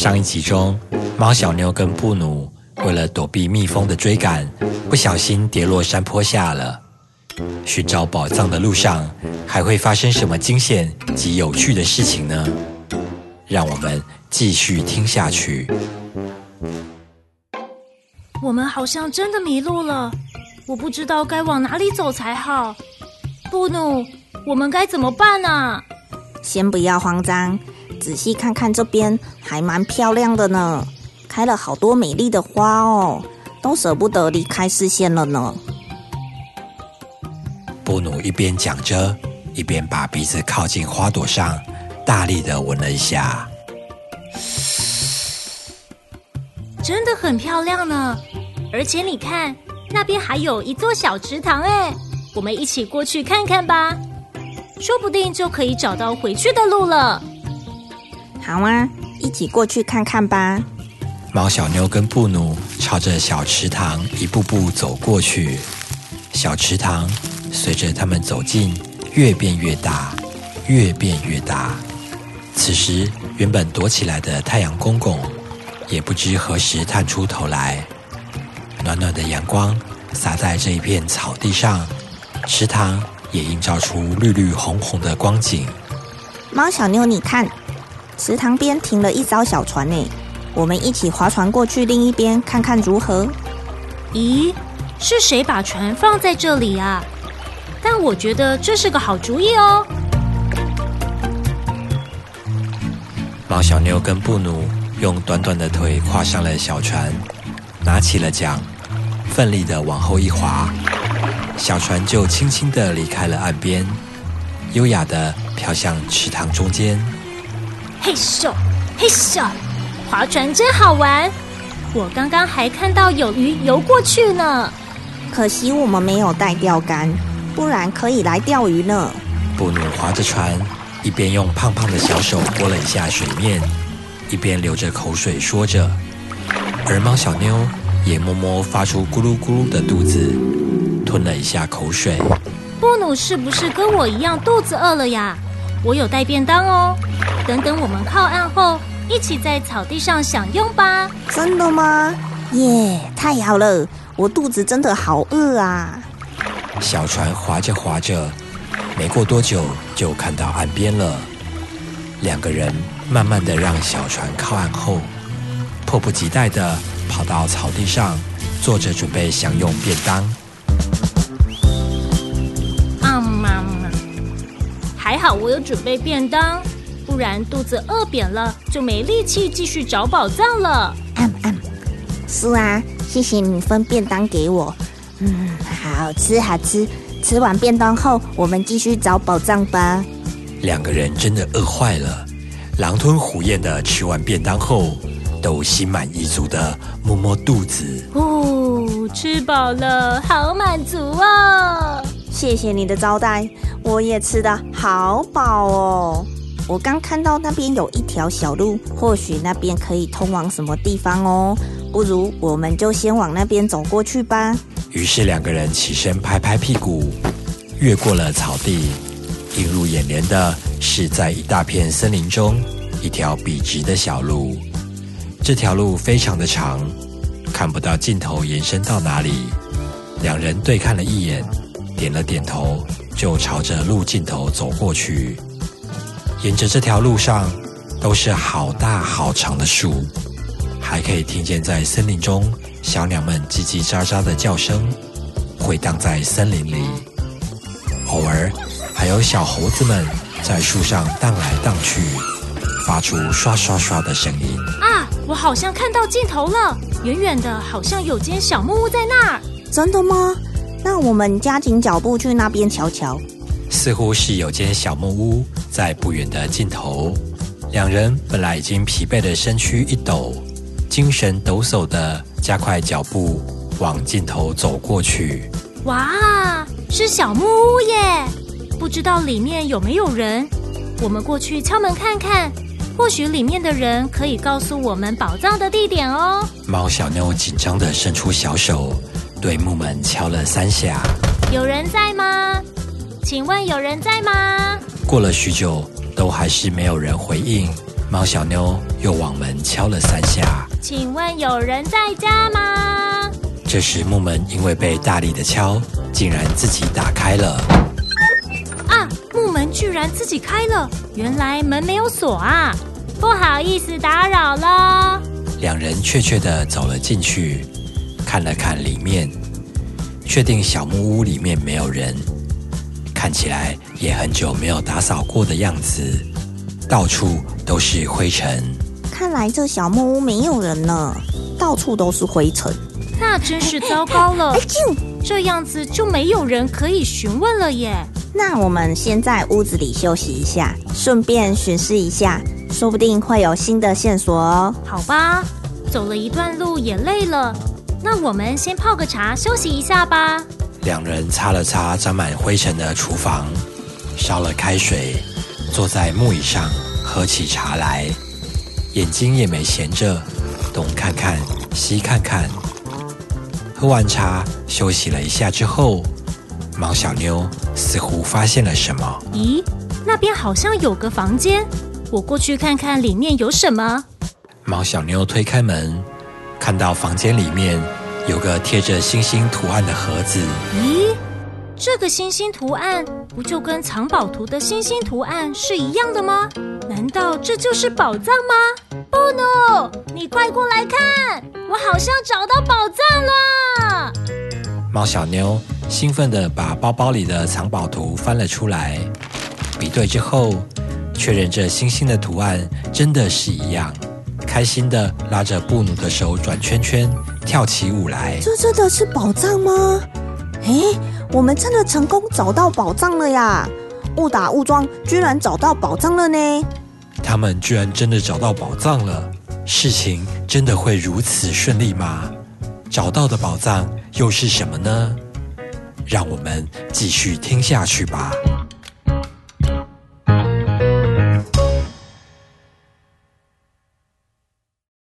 上一集中，猫小妞跟布努为了躲避蜜蜂的追赶，不小心跌落山坡下了。寻找宝藏的路上，还会发生什么惊险及有趣的事情呢？让我们继续听下去。我们好像真的迷路了，我不知道该往哪里走才好。布努，我们该怎么办呢？先不要慌张，仔细看看这边，还蛮漂亮的呢，开了好多美丽的花哦，都舍不得离开视线了呢。布努一边讲着，一边把鼻子靠近花朵上，大力的闻了一下。真的很漂亮呢，而且你看，那边还有一座小池塘哎，我们一起过去看看吧，说不定就可以找到回去的路了。好啊，一起过去看看吧。猫小妞跟布努朝着小池塘一步步走过去，小池塘随着他们走近，越变越大，越变越大。此时，原本躲起来的太阳公公。也不知何时探出头来，暖暖的阳光洒在这一片草地上，池塘也映照出绿绿红红的光景。猫小妞，你看，池塘边停了一艘小船呢，我们一起划船过去另一边看看如何？咦，是谁把船放在这里啊？但我觉得这是个好主意哦。猫小妞跟布努。用短短的腿跨上了小船，拿起了桨，奋力的往后一划，小船就轻轻的离开了岸边，优雅的飘向池塘中间。嘿咻，嘿咻，划船真好玩！我刚刚还看到有鱼游过去呢。可惜我们没有带钓竿，不然可以来钓鱼呢。布努划着船，一边用胖胖的小手拨了一下水面。一边流着口水说着，而猫小妞也摸摸发出咕噜咕噜的肚子，吞了一下口水。布努是不是跟我一样肚子饿了呀？我有带便当哦，等等我们靠岸后，一起在草地上享用吧。真的吗？耶，太好了！我肚子真的好饿啊。小船划着划着，没过多久就看到岸边了，两个人。慢慢的让小船靠岸后，迫不及待的跑到草地上，坐着准备享用便当。啊妈妈，还好我有准备便当，不然肚子饿扁了就没力气继续找宝藏了。嗯嗯，是啊，谢谢你分便当给我。嗯，好吃好吃。吃完便当后，我们继续找宝藏吧。两个人真的饿坏了。狼吞虎咽的吃完便当后，都心满意足的摸摸肚子。哦，吃饱了，好满足哦！谢谢你的招待，我也吃的好饱哦。我刚看到那边有一条小路，或许那边可以通往什么地方哦。不如我们就先往那边走过去吧。于是两个人起身拍拍屁股，越过了草地。映入眼帘的是，在一大片森林中，一条笔直的小路。这条路非常的长，看不到尽头延伸到哪里。两人对看了一眼，点了点头，就朝着路尽头走过去。沿着这条路上，都是好大好长的树，还可以听见在森林中小鸟们叽叽喳喳的叫声，回荡在森林里。偶尔。还有小猴子们在树上荡来荡去，发出刷刷刷的声音。啊，我好像看到尽头了，远远的，好像有间小木屋在那儿。真的吗？那我们加紧脚步去那边瞧瞧。似乎是有间小木屋在不远的尽头。两人本来已经疲惫的身躯一抖，精神抖擞的加快脚步往尽头走过去。哇，是小木屋耶！不知道里面有没有人，我们过去敲门看看，或许里面的人可以告诉我们宝藏的地点哦。猫小妞紧张的伸出小手，对木门敲了三下。有人在吗？请问有人在吗？过了许久，都还是没有人回应。猫小妞又往门敲了三下。请问有人在家吗？这时木门因为被大力的敲，竟然自己打开了。啊，木门居然自己开了，原来门没有锁啊！不好意思打扰了。两人怯怯的走了进去，看了看里面，确定小木屋里面没有人，看起来也很久没有打扫过的样子，到处都是灰尘。看来这小木屋没有人呢，到处都是灰尘。那真是糟糕了！这样子就没有人可以询问了耶。那我们先在屋子里休息一下，顺便巡视一下，说不定会有新的线索哦。好吧，走了一段路也累了，那我们先泡个茶休息一下吧。两人擦了擦沾满灰尘的厨房，烧了开水，坐在木椅上喝起茶来，眼睛也没闲着，东看看西看看。喝完茶，休息了一下之后，毛小妞似乎发现了什么。咦，那边好像有个房间，我过去看看里面有什么。毛小妞推开门，看到房间里面有个贴着星星图案的盒子。咦，这个星星图案不就跟藏宝图的星星图案是一样的吗？难道这就是宝藏吗？布努，你快过来看，我好像找到宝藏了！猫小妞兴奋地把包包里的藏宝图翻了出来，比对之后，确认这星星的图案真的是一样，开心地拉着布努的手转圈圈，跳起舞来。这真的是宝藏吗？诶，我们真的成功找到宝藏了呀！误打误撞，居然找到宝藏了呢！他们居然真的找到宝藏了，事情真的会如此顺利吗？找到的宝藏又是什么呢？让我们继续听下去吧。